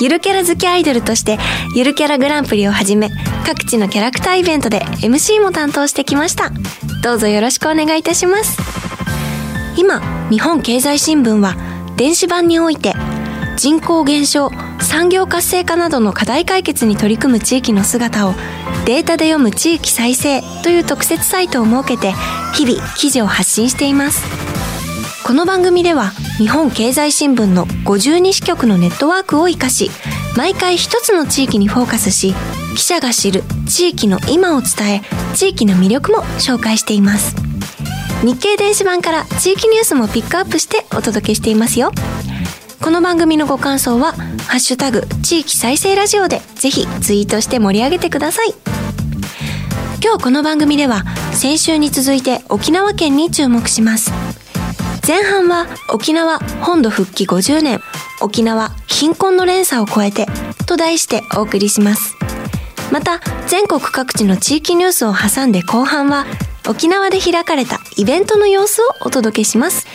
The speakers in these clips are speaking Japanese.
ゆるキャラ好きアイドルとしてゆるキャラグランプリをはじめ各地のキャラクターイベントで MC も担当してきました。どうぞよろしくお願いいたします。今日本経済新聞は電子版において人口減少産業活性化などの課題解決に取り組む地域の姿をデータで読む地域再生という特設サイトを設けて日々記事を発信しています。この番組では日本経済新聞の52支局のネットワークを生かし毎回一つの地域にフォーカスし記者が知る地域の今を伝え地域の魅力も紹介しています。日経電子版から地域ニュースもピックアップしてお届けしていますよ。この番組のご感想は「ハッシュタグ地域再生ラジオ」でぜひツイートして盛り上げてください。今日この番組では先週に続いて沖縄県に注目します。前半は沖縄本土復帰50年沖縄貧困の連鎖を超えてと題してお送りします。また全国各地の地域ニュースを挟んで後半は沖縄で開かれたイベントの様子をお届けします。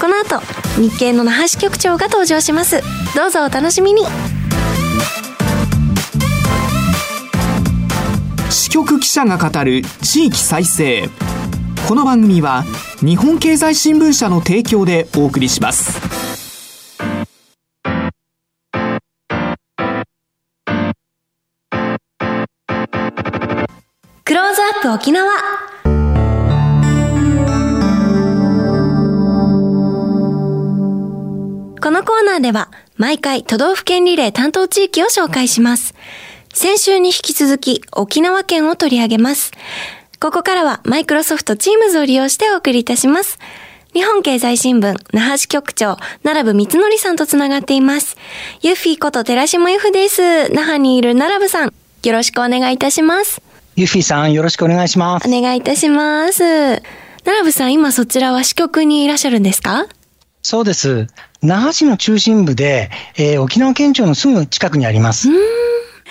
この後日経の那覇支局長が登場します。どうぞお楽しみに。支局記者が語る地域再生。この番組は日本経済新聞社の提供でお送りしますクローズアップ沖縄このコーナーでは毎回都道府県リレー担当地域を紹介します。先週に引き続き沖縄県を取り上げます。ここからはマイクロソフト Teams を利用してお送りいたします。日本経済新聞、那覇支局長、奈良部光則さんとつながっています。ユッフィーこと寺島由布です。那覇にいる奈良部さん、よろしくお願いいたします。ユッフィーさん、よろしくお願いします。お願いいたします。奈良部さん、今そちらは支局にいらっしゃるんですか？そうです。那覇市の中心部で、えー沖縄県庁のすぐ近くにあります。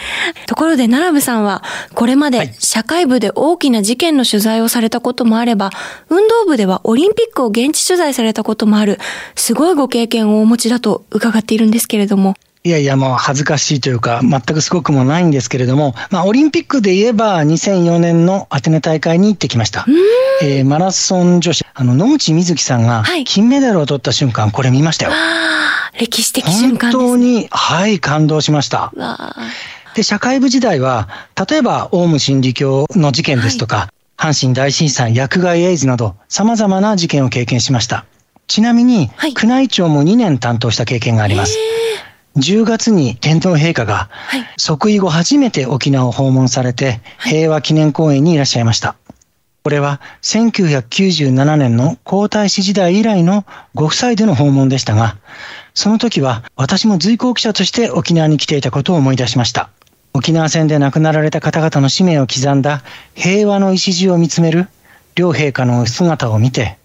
ところで、奈良部さんは、これまで社会部で大きな事件の取材をされたこともあれば、運動部ではオリンピックを現地取材されたこともある、すごいご経験をお持ちだと伺っているんですけれども。いやいや、もう恥ずかしいというか、全くすごくもないんですけれども、まあ、オリンピックで言えば、2004年のアテネ大会に行ってきました。えーマラソン女子、あの、野口みずきさんがはい、金メダルを取った瞬間、これ見ましたよ。歴史的瞬本間です。当に、はい、感動しました。で、社会部時代は、例えば、オウム真理教の事件ですとか、阪神大震災、薬害エイズなど、様々な事件を経験しました。ちなみに、はい宮内庁も2年担当した経験があります。10月に天皇陛下が、はい。即位後初めて沖縄を訪問されて、平和記念公園にいらっしゃいました。これは1997年の皇太子時代以来のご夫妻での訪問でしたが、その時は私も随行記者として沖縄に来ていたことを思い出しました。沖縄戦で亡くなられた方々の使命を刻んだ平和の礎を見つめる両陛下の姿を見て、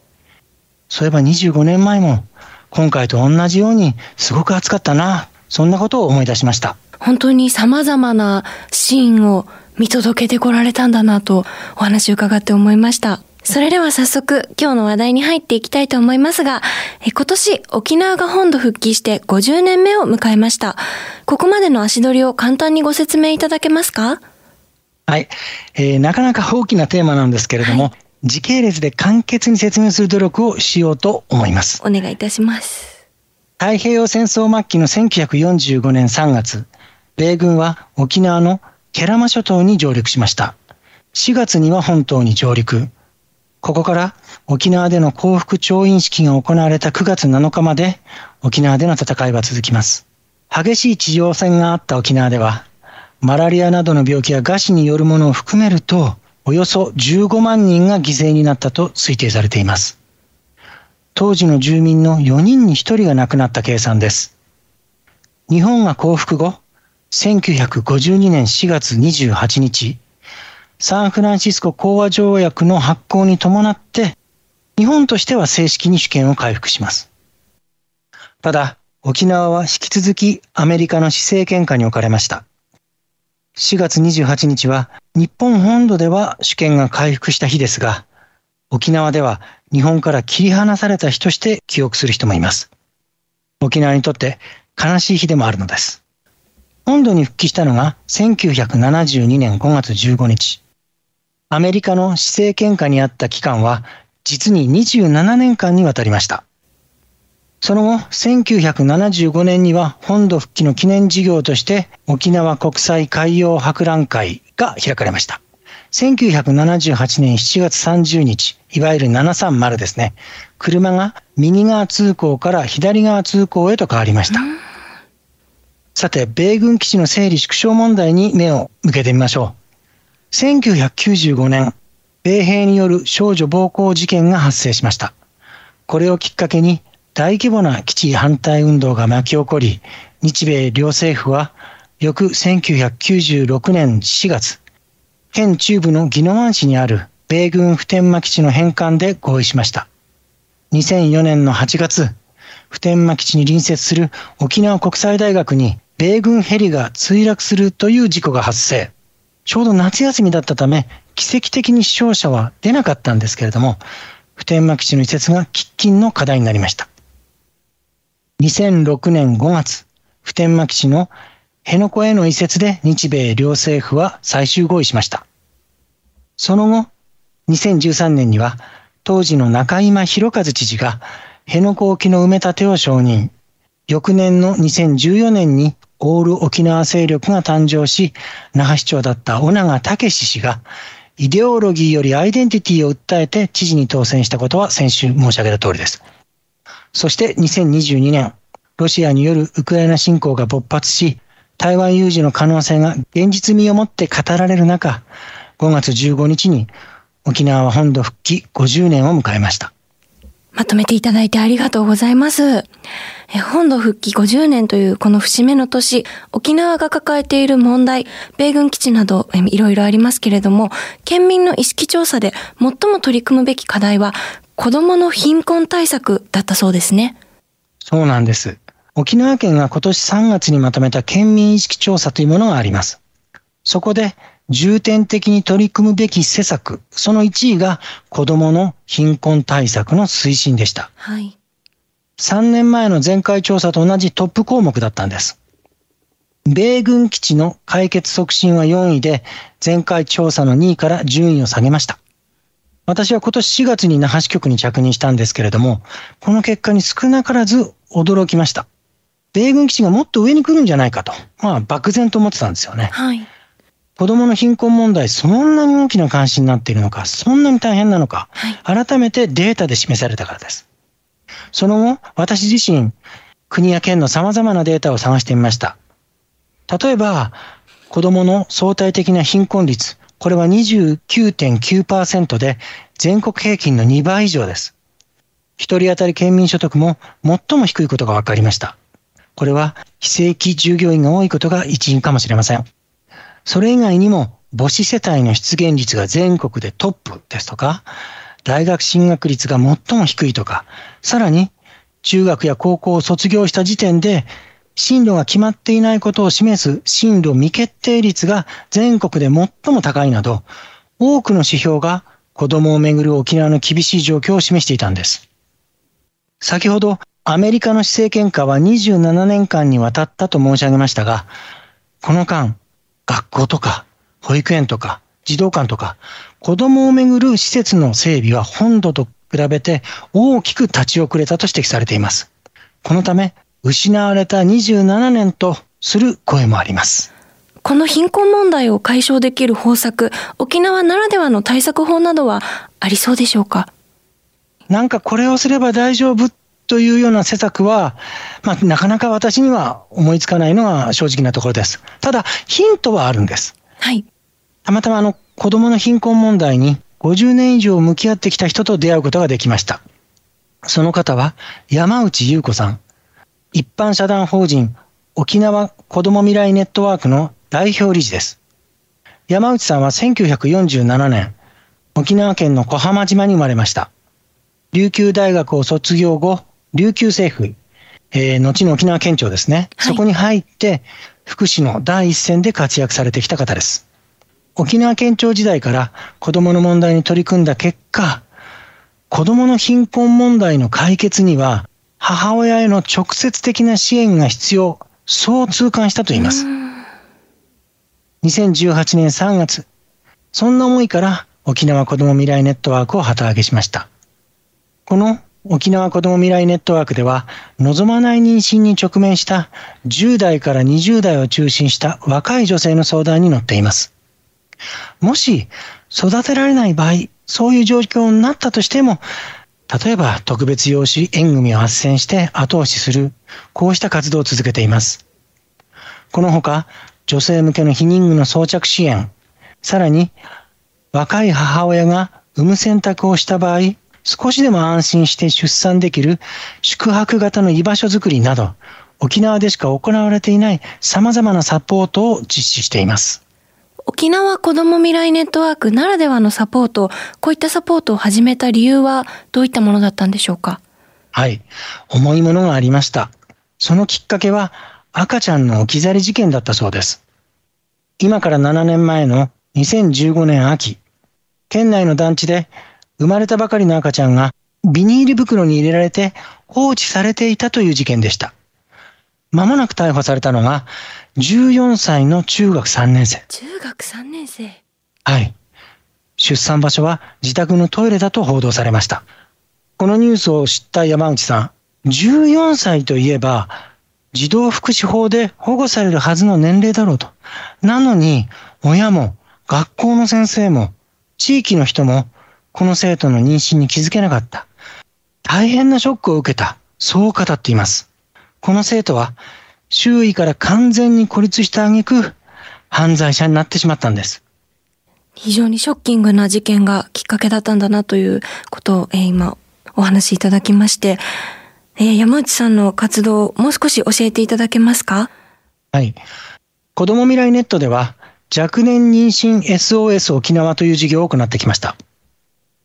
そういえば25年前も今回と同じようにすごく暑かったな、そんなことを思い出しました。本当に様々なシーンを見届けてこられたんだなとお話を伺って思いました。それでは早速今日の話題に入っていきたいと思いますが、え今年沖縄が本土復帰して50年目を迎えました。ここまでの足取りを簡単にご説明いただけますか？はい、えーなかなか大きなテーマなんですけれども、時系列で簡潔に説明する努力をしようと思います。お願いいたします。太平洋戦争末期の1945年3月、米軍は沖縄のケラマ諸島に上陸しました。4月には本島に上陸。ここから沖縄での降伏調印式が行われた9月7日まで沖縄での戦いは続きます。激しい地上戦があった沖縄では、マラリアなどの病気や餓死によるものを含めると、およそ15万人が犠牲になったと推定されています。当時の住民の4人に1人が亡くなった計算です。日本が降伏後、1952年4月28日、サンフランシスコ講和条約の発効に伴って、日本としては正式に主権を回復します。ただ、沖縄は引き続きアメリカの施政権下に置かれました。4月28日は日本本土では主権が回復した日ですが、沖縄では日本から切り離された日として記憶する人もいます。沖縄にとって悲しい日でもあるのです。本土に復帰したのが1972年5月15日。アメリカの施政権下にあった期間は実に27年間にわたりました。その後、1975年には本土復帰の記念事業として沖縄国際海洋博覧会が開かれました。1978年7月30日、いわゆる730ですね。車が右側通行から左側通行へと変わりました。さて、米軍基地の整理縮小問題に目を向けてみましょう。1995年、米兵による少女暴行事件が発生しました。これをきっかけに大規模な基地反対運動が巻き起こり、日米両政府は翌1996年4月、県中部の宜野湾市にある米軍普天間基地の返還で合意しました。2004年の8月、普天間基地に隣接する沖縄国際大学に米軍ヘリが墜落するという事故が発生。ちょうど夏休みだったため、奇跡的に死傷者は出なかったんですけれども、普天間基地の移設が喫緊の課題になりました。2006年5月、普天間基地の辺野古への移設で日米両政府は最終合意しました。その後、2013年には当時の中今博和知事が辺野古沖の埋め立てを承認。翌年の2014年にオール沖縄勢力が誕生し、那覇市長だった小長武氏が、イデオロギーよりアイデンティティを訴えて知事に当選したことは先週申し上げた通りです。そして2022年、ロシアによるウクライナ侵攻が勃発し、台湾有事の可能性が現実味をもって語られる中、5月15日に沖縄は本土復帰50年を迎えました。まとめていただいてありがとうございます。本土復帰50年というこの節目の年、沖縄が抱えている問題、米軍基地などいろいろありますけれども、県民の意識調査で最も取り組むべき課題は、子供の貧困対策だったそうですね。そうなんです。沖縄県が今年3月にまとめた県民意識調査というものがあります。そこで重点的に取り組むべき施策、その1位が子供の貧困対策の推進でした。はい。3年前の前回調査と同じトップ項目だったんです。米軍基地の解決促進は4位で、前回調査の2位から順位を下げました。私は今年4月に那覇支局に着任したんですけれども、この結果に少なからず驚きました。米軍基地がもっと上に来るんじゃないかと、まあ漠然と思ってたんですよね。はい。子供の貧困問題、そんなに大きな関心になっているのか、そんなに大変なのか、はい、改めてデータで示されたからです。その後、私自身、国や県の様々なデータを探してみました。例えば、子供の相対的な貧困率、これは29.9%で全国平均の2倍以上です。一人当たり県民所得も最も低いことが分かりました。これは非正規従業員が多いことが一因かもしれません。それ以外にも母子世帯の出現率が全国でトップですとか、大学進学率が最も低いとか、さらに中学や高校を卒業した時点で進路が決まっていないことを示す進路未決定率が全国で最も高いなど、多くの指標が子供をめぐる沖縄の厳しい状況を示していたんです。先ほどアメリカの施政権下は27年間にわたったと申し上げましたが、この間、学校とか保育園とか児童館とか子供をめぐる施設の整備は本土と比べて大きく立ち遅れたと指摘されています。このため失われた27年とする声もあります。この貧困問題を解消できる方策、沖縄ならではの対策法などはありそうでしょうか？なんかこれをすれば大丈夫というような施策は、まあ、なかなか私には思いつかないのが正直なところです。ただ、ヒントはあるんです。はい。たまたまあの、子供の貧困問題に50年以上向き合ってきた人と出会うことができました。その方は山内優子さん。一般社団法人沖縄子ども未来ネットワークの代表理事です。山内さんは1947年、沖縄県の小浜島に生まれました。琉球大学を卒業後、琉球政府、えー、後の沖縄県庁ですね、はい、そこに入って、福祉の第一線で活躍されてきた方です。沖縄県庁時代から子供の問題に取り組んだ結果、子供の貧困問題の解決には、母親への直接的な支援が必要、そう痛感したと言います。2018年3月、そんな思いから沖縄子ども未来ネットワークを旗揚げしました。この沖縄子ども未来ネットワークでは、望まない妊娠に直面した10代から20代を中心した若い女性の相談に乗っています。もし育てられない場合、そういう状況になったとしても、例えば特別養子縁組を斡旋して後押しする、こうした活動を続けています。このほか、女性向けの避妊具の装着支援、さらに若い母親が産む選択をした場合、少しでも安心して出産できる宿泊型の居場所づくりなど、沖縄でしか行われていない様々なサポートを実施しています。沖縄子ども未来ネットワークならではのサポート、こういったサポートを始めた理由はどういったものだったんでしょうか？はい。重いものがありました。そのきっかけは赤ちゃんの置き去り事件だったそうです。今から7年前の2015年秋、県内の団地で生まれたばかりの赤ちゃんがビニール袋に入れられて放置されていたという事件でした。まもなく逮捕されたのが14歳の中学3年生。中学3年生はい。出産場所は自宅のトイレだと報道されました。このニュースを知った山内さん、14歳といえば、児童福祉法で保護されるはずの年齢だろうと。なのに、親も、学校の先生も、地域の人も、この生徒の妊娠に気づけなかった。大変なショックを受けた。そう語っています。この生徒は、周囲から完全に孤立した挙句、犯罪者になってしまったんです。非常にショッキングな事件がきっかけだったんだなということを、えー、今お話しいただきまして、えー、山内さんの活動、もう少し教えていただけますか？はい。子供未来ネットでは、若年妊娠 SOS 沖縄という事業を行ってきました。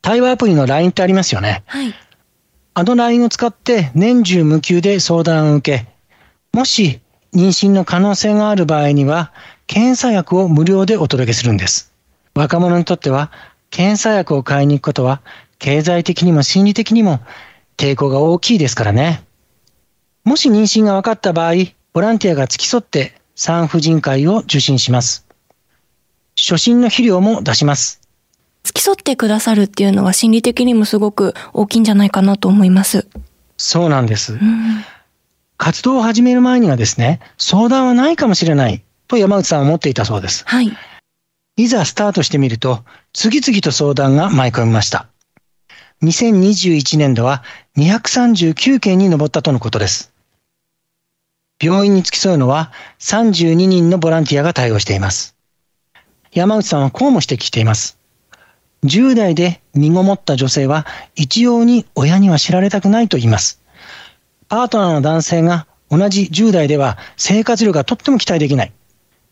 対話アプリの LINE ってありますよね。はい。あの LINE を使って年中無休で相談を受け、もし妊娠の可能性がある場合には、検査薬を無料でお届けするんです。若者にとっては、検査薬を買いに行くことは、経済的にも心理的にも抵抗が大きいですからね。もし妊娠が分かった場合、ボランティアが付き添って産婦人科医を受診します。初診の肥料も出します。付き添ってくださるっていうのは心理的にもすごく大きいんじゃないかなと思います。そうなんです。うん活動を始める前にはですね、相談はないかもしれないと山内さんは思っていたそうです。はい。いざスタートしてみると、次々と相談が舞い込みました。2021年度は239件に上ったとのことです。病院に付き添うのは32人のボランティアが対応しています。山内さんはこうも指摘しています。10代で身ごもった女性は一様に親には知られたくないと言います。パートナーの男性が同じ10代では生活力がとっても期待できない。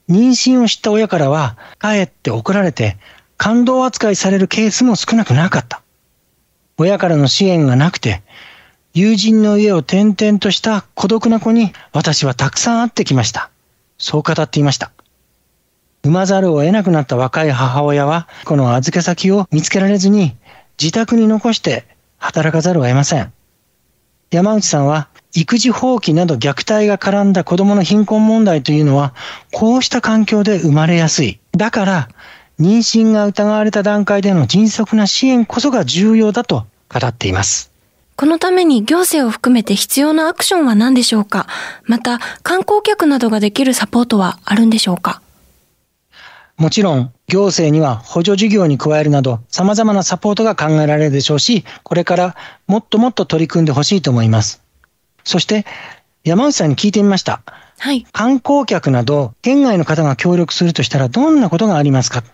妊娠を知った親からは、かえって怒られて、感動扱いされるケースも少なくなかった。親からの支援がなくて、友人の家を転々とした孤独な子に私はたくさん会ってきました。そう語っていました。産まざるを得なくなった若い母親は、この預け先を見つけられずに、自宅に残して働かざるを得ません。山内さんは育児放棄など虐待が絡んだ子供の貧困問題というのは、こうした環境で生まれやすい。だから、妊娠が疑われた段階での迅速な支援こそが重要だと語っています。このために行政を含めて必要なアクションは何でしょうか？また、観光客などができるサポートはあるんでしょうか？もちろん、行政には補助事業に加えるなど、様々なサポートが考えられるでしょうし、これからもっともっと取り組んでほしいと思います。そして、山内さんに聞いてみました。はい。観光客など、県外の方が協力するとしたらどんなことがありますか？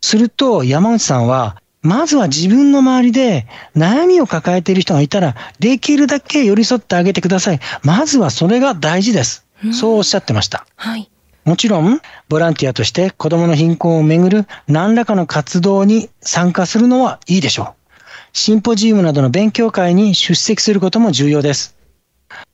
すると、山内さんは、まずは自分の周りで悩みを抱えている人がいたら、できるだけ寄り添ってあげてください。まずはそれが大事です。そうおっしゃってました。はい。もちろん、ボランティアとして子供の貧困をめぐる何らかの活動に参加するのはいいでしょう。シンポジウムなどの勉強会に出席することも重要です。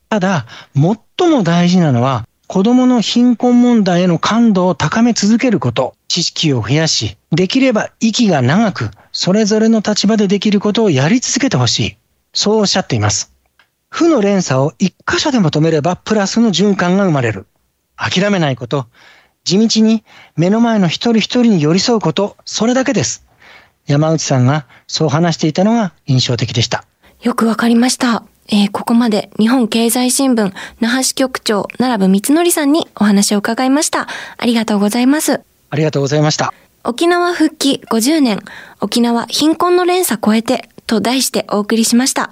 ただ、最も大事なのは、子供の貧困問題への感度を高め続けること、知識を増やし、できれば息が長く、それぞれの立場でできることをやり続けてほしい。そうおっしゃっています。負の連鎖を一箇所でも止めればプラスの循環が生まれる。諦めないこと、地道に目の前の一人一人に寄り添うこと、それだけです。山内さんがそう話していたのが印象的でした。よくわかりました。えーここまで日本経済新聞那覇支局長奈良部光則さんにお話を伺いました。ありがとうございます。ありがとうございました。沖縄復帰50年、沖縄貧困の連鎖超えてと題してお送りしました。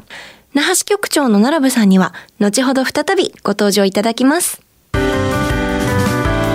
那覇支局長の奈良部さんには、後ほど再びご登場いただきます。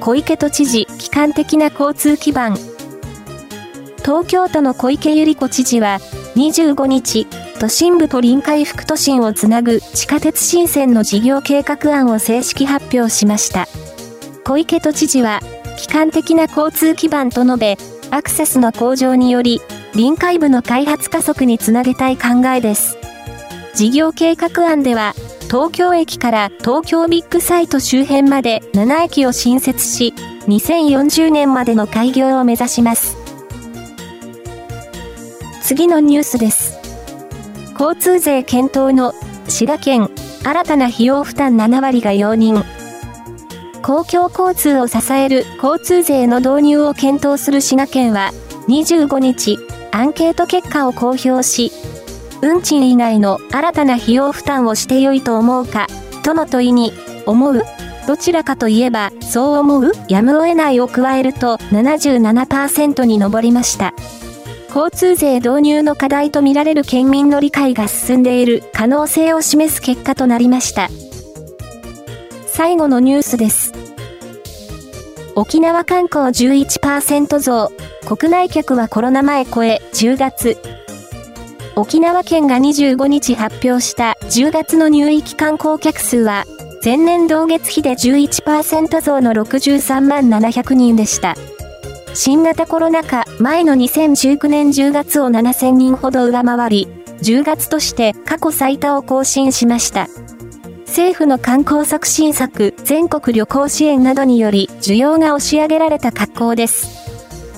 小池都知事、機関的な交通基盤。東京都の小池百合子知事は、25日、都心部と臨海副都心をつなぐ地下鉄新線の事業計画案を正式発表しました。小池都知事は、機関的な交通基盤と述べ、アクセスの向上により、臨海部の開発加速につなげたい考えです。事業計画案では、東京駅から東京ビッグサイト周辺まで7駅を新設し、2040年までの開業を目指します。次のニュースです。交通税検討の滋賀県、新たな費用負担7割が容認。公共交通を支える交通税の導入を検討する滋賀県は、25日、アンケート結果を公表し、運賃以外の新たな費用負担をしてよいと思うか、との問いに、思うどちらかといえば、そう思う？やむを得ないを加えると77%に上りました。交通税導入の課題とみられる県民の理解が進んでいる可能性を示す結果となりました。最後のニュースです。沖縄観光11%増、国内客はコロナ前超え10月、沖縄県が25日発表した10月の入域観光客数は、前年同月比で11%増の63万700人でした。新型コロナ禍前の2019年10月を7000人ほど上回り、10月として過去最多を更新しました。政府の観光促進策、全国旅行支援などにより需要が押し上げられた格好です。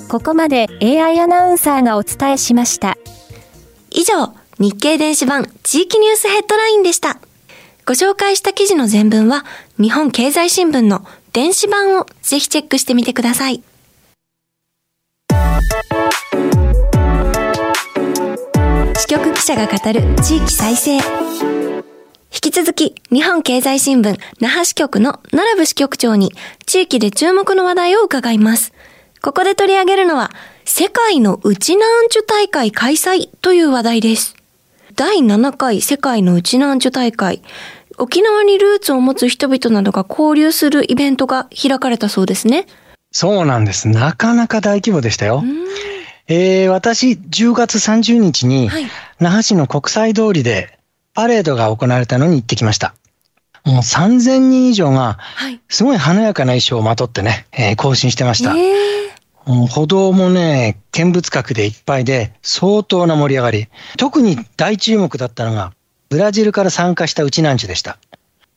ここまで AI アナウンサーがお伝えしました。以上、日経電子版地域ニュースヘッドラインでした。ご紹介した記事の全文は、日本経済新聞の電子版をぜひチェックしてみてください。支局記者が語る地域再生。引き続き、日本経済新聞那覇支局の奈良部支局長に地域で注目の話題を伺います。ここで取り上げるのは、世界のウチナーンチュ大会開催という話題です。第7回世界のウチナーンチュ大会。沖縄にルーツを持つ人々などが交流するイベントが開かれたそうですね。そうなんです。なかなか大規模でしたよ。えー、私、10月30日に、はい那覇市の国際通りでパレードが行われたのに行ってきました。もう3000人以上が、はい。すごい華やかな衣装をまとってね、えー行進してました。えー歩道もね、見物客でいっぱいで、相当な盛り上がり。特に大注目だったのが、ブラジルから参加したウチナンチュでした。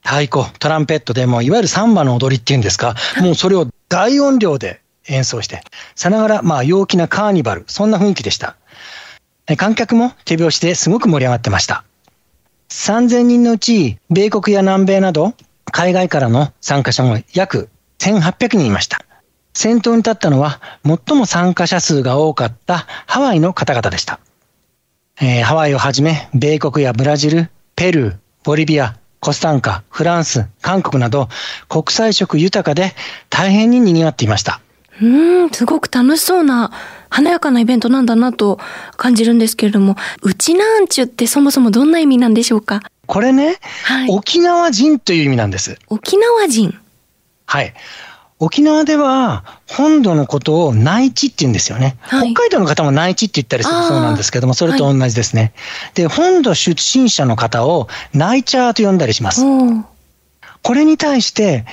太鼓、トランペットでもういわゆるサンバの踊りっていうんですか、もうそれを大音量で演奏して、さながらまあ陽気なカーニバル、そんな雰囲気でした。え観客も手拍子ですごく盛り上がってました。3000人のうち、米国や南米など、海外からの参加者も約1800人いました。先頭に立ったのは、最も参加者数が多かったハワイの方々でした。えーハワイをはじめ、米国やブラジル、ペルー、ボリビア、コスタンカ、フランス、韓国など国際色豊かで大変に賑わっていました。うーん、すごく楽しそうな、華やかなイベントなんだなと感じるんですけれども、うちなんちゅってそもそもどんな意味なんでしょうか？これね、はい。沖縄人という意味なんです。沖縄人。はい。沖縄では本土のことを内地って言うんですよね。はい北海道の方も内地って言ったりするそうなんですけども、それと同じですね。で、本土出身者の方をナイチャーと呼んだりします。これに対して、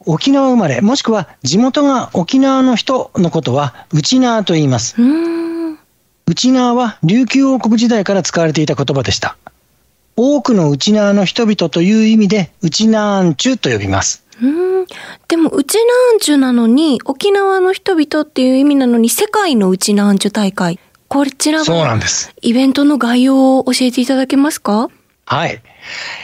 沖縄生まれ、もしくは地元が沖縄の人のことは、内縄と言います。内縄は琉球王国時代から使われていた言葉でした。多くの内縄の人々という意味で、内縄んちゅと呼びます。うーん。でも、うちなんちゅなのに、沖縄の人々っていう意味なのに、世界のうちなんちゅ大会。こちらそうなは、んです。イベントの概要を教えていただけますか？はい。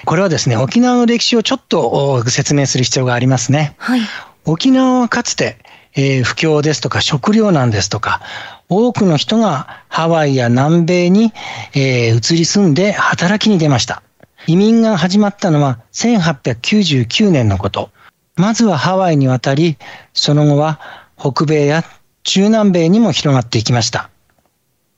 これはですね、沖縄の歴史をちょっとお説明する必要がありますね。はい。沖縄はかつて、えー不況ですとか食糧難ですとか、多くの人がハワイや南米に、えー移り住んで働きに出ました。移民が始まったのは1899年のこと。まずはハワイに渡り、その後は北米や中南米にも広がっていきました。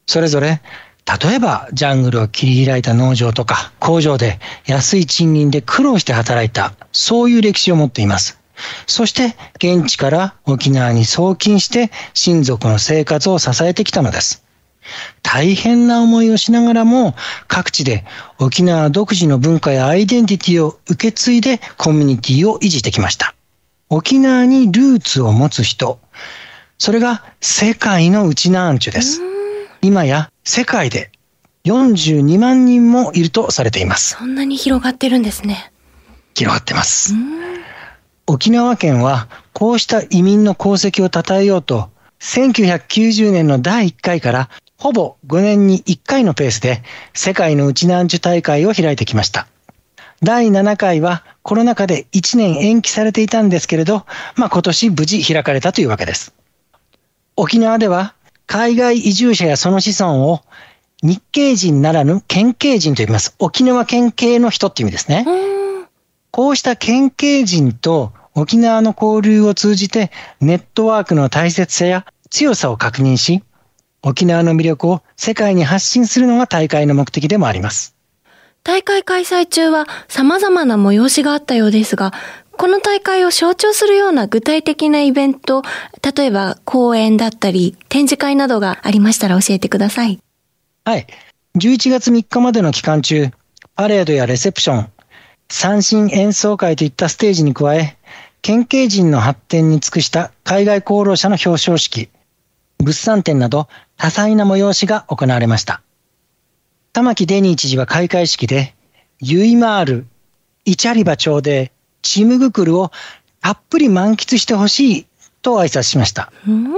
それぞれ、例えばジャングルを切り開いた農場とか工場で安い賃金で苦労して働いた、そういう歴史を持っています。そして現地から沖縄に送金して親族の生活を支えてきたのです。大変な思いをしながらも各地で沖縄独自の文化やアイデンティティを受け継いでコミュニティを維持してきました。沖縄にルーツを持つ人、それが世界のうちなアンチュです。今や世界で42万人もいるとされています。そんなに広がってるんですね。広がってます。沖縄県はこうした移民の功績を称えようと、1990年の第1回からほぼ5年に1回のペースで世界のうちなんちゅ大会を開いてきました。第7回はコロナ禍で1年延期されていたんですけれど、まあ今年無事開かれたというわけです。沖縄では海外移住者やその子孫を日系人ならぬ県系人と呼びます。沖縄県系の人っていう意味ですね。こうした県系人と沖縄の交流を通じてネットワークの大切さや強さを確認し、沖縄の魅力を世界に発信するのが大会の目的でもあります。大会開催中は様々な催しがあったようですが、この大会を象徴するような具体的なイベント、例えば講演だったり展示会などがありましたら教えてください。はい。11月3日までの期間中、パレードやレセプション、三振演奏会といったステージに加え、県警人の発展に尽くした海外功労者の表彰式、物産展など多彩な催しが行われました。玉城デニー知事は開会式で、ユイマール、イチャリバ町でチムグクルをたっぷり満喫してほしいと挨拶しました。うん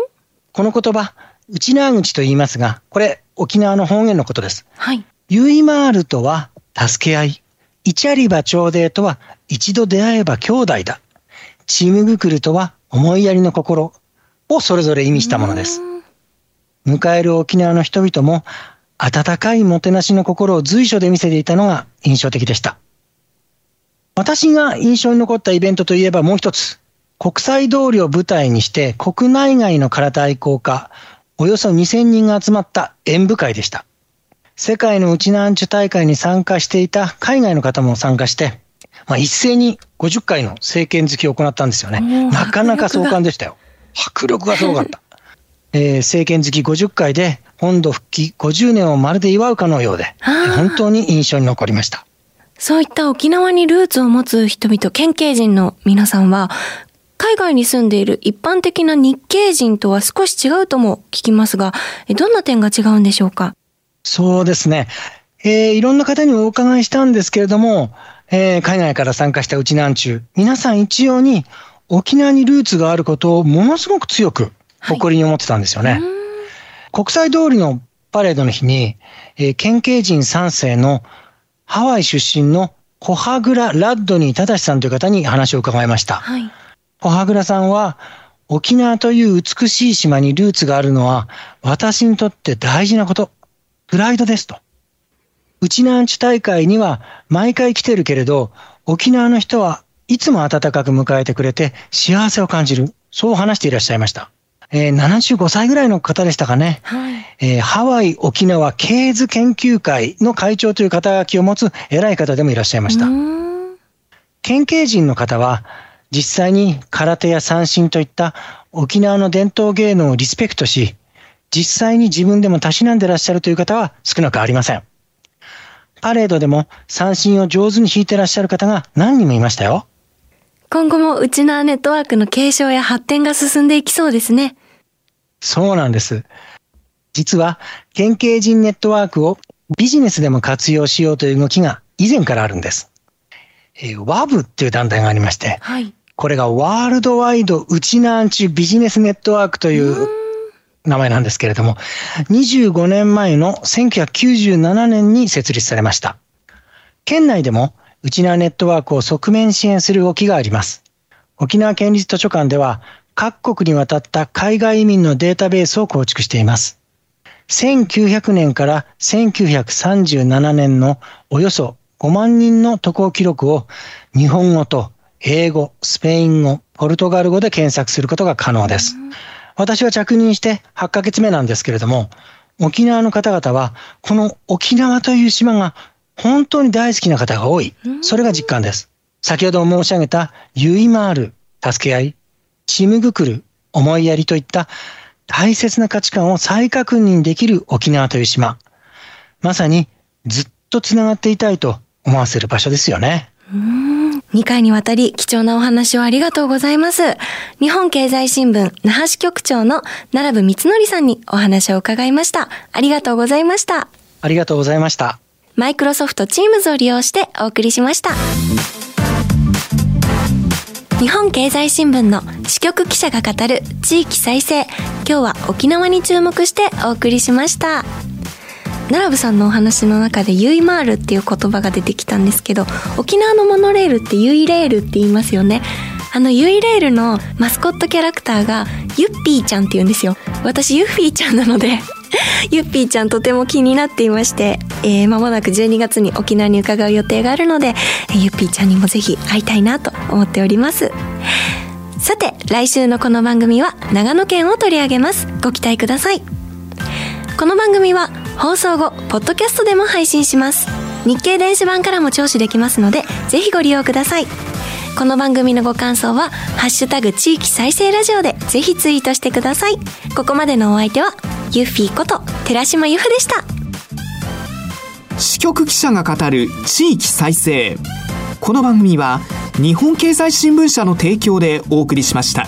この言葉、内縄口と言いますが、これ沖縄の方言のことです。はい。ユイマールとは助け合い、イチャリバ朝礼とは一度出会えば兄弟だ。チムグクルとは思いやりの心をそれぞれ意味したものです。迎える沖縄の人々も温かいもてなしの心を随所で見せていたのが印象的でした。私が印象に残ったイベントといえばもう一つ。国際通りを舞台にして国内外の空手愛好家、およそ2000人が集まった演舞会でした。世界のうちなんちゅ大会に参加していた海外の方も参加して、まあ、一斉に50回の政権好きを行ったんですよね。なかなか壮観でしたよ。迫力がすごかった。えー政権好き50回で本土復帰50年をまるで祝うかのようで、本当に印象に残りました。そういった沖縄にルーツを持つ人々、県警人の皆さんは、海外に住んでいる一般的な日系人とは少し違うとも聞きますが、えどんな点が違うんでしょうか？そうですね。えーいろんな方にお伺いしたんですけれども、えー海外から参加したうちなんちゅう、皆さん一様に沖縄にルーツがあることをものすごく強く誇りに思ってたんですよね。国際通りのパレードの日に、えー県警人3世のハワイ出身の小羽倉ラッドニー正さんという方に話を伺いました。はい。小羽倉さんは、沖縄という美しい島にルーツがあるのは、私にとって大事なこと、プライドですと。うちなんちゅ大会には毎回来てるけれど、沖縄の人はいつも温かく迎えてくれて幸せを感じる。そう話していらっしゃいました。えー、75歳ぐらいの方でしたかね。はい、えー、ハワイ沖縄ケーズ研究会の会長という肩書きを持つ偉い方でもいらっしゃいました。県警人の方は、実際に空手や三振といった沖縄の伝統芸能をリスペクトし、実際に自分でもたしなんでらっしゃるという方は少なくありません。パレードでも三振を上手に弾いてらっしゃる方が何人もいましたよ。今後もうちなネットワークの継承や発展が進んでいきそうですね。そうなんです。実は、県警人ネットワークをビジネスでも活用しようという動きが以前からあるんです。えー、WAV っていう団体がありまして、はい、これがワールドワイドウチナンチュビジネスネットワークという名前なんですけれども、25年前の1997年に設立されました。県内でもウチナーネットワークを側面支援する動きがあります。沖縄県立図書館では各国に渡った海外移民のデータベースを構築しています。1900年から1937年のおよそ5万人の渡航記録を日本語と英語、スペイン語、ポルトガル語で検索することが可能です。私は着任して8ヶ月目なんですけれども、沖縄の方々は、この沖縄という島が本当に大好きな方が多い。それが実感です。先ほど申し上げた、ゆいまーる、助け合い、チムグクル、思いやりといった大切な価値観を再確認できる沖縄という島。まさにずっと繋がっていたいと思わせる場所ですよね。2回にわたり貴重なお話をありがとうございます。日本経済新聞那覇支局長の奈良部光則さんにお話を伺いました。ありがとうございました。ありがとうございました。マイクロソフトチームズを利用してお送りしました。日本経済新聞の支局記者が語る地域再生。今日は沖縄に注目してお送りしました。奈良部さんのお話の中でユイマールっていう言葉が出てきたんですけど、沖縄のモノレールってユイレールって言いますよね。あのユイレールのマスコットキャラクターがユッピーちゃんって言うんですよ。私ユッフィーちゃんなのでゆっぴーちゃんとても気になっていまして、えー、間もなく12月に沖縄に伺う予定があるので、ゆっぴーちゃんにもぜひ会いたいなと思っております。さて、来週のこの番組は長野県を取り上げます。ご期待ください。この番組は放送後、ポッドキャストでも配信します。日経電子版からも聴取できますので、ぜひご利用ください。この番組のご感想は、ハッシュタグ地域再生ラジオでぜひツイートしてください。ここまでのお相手は、ユッフィーこと寺島由布でした支局記者が語る地域再生この番組は日本経済新聞社の提供でお送りしました。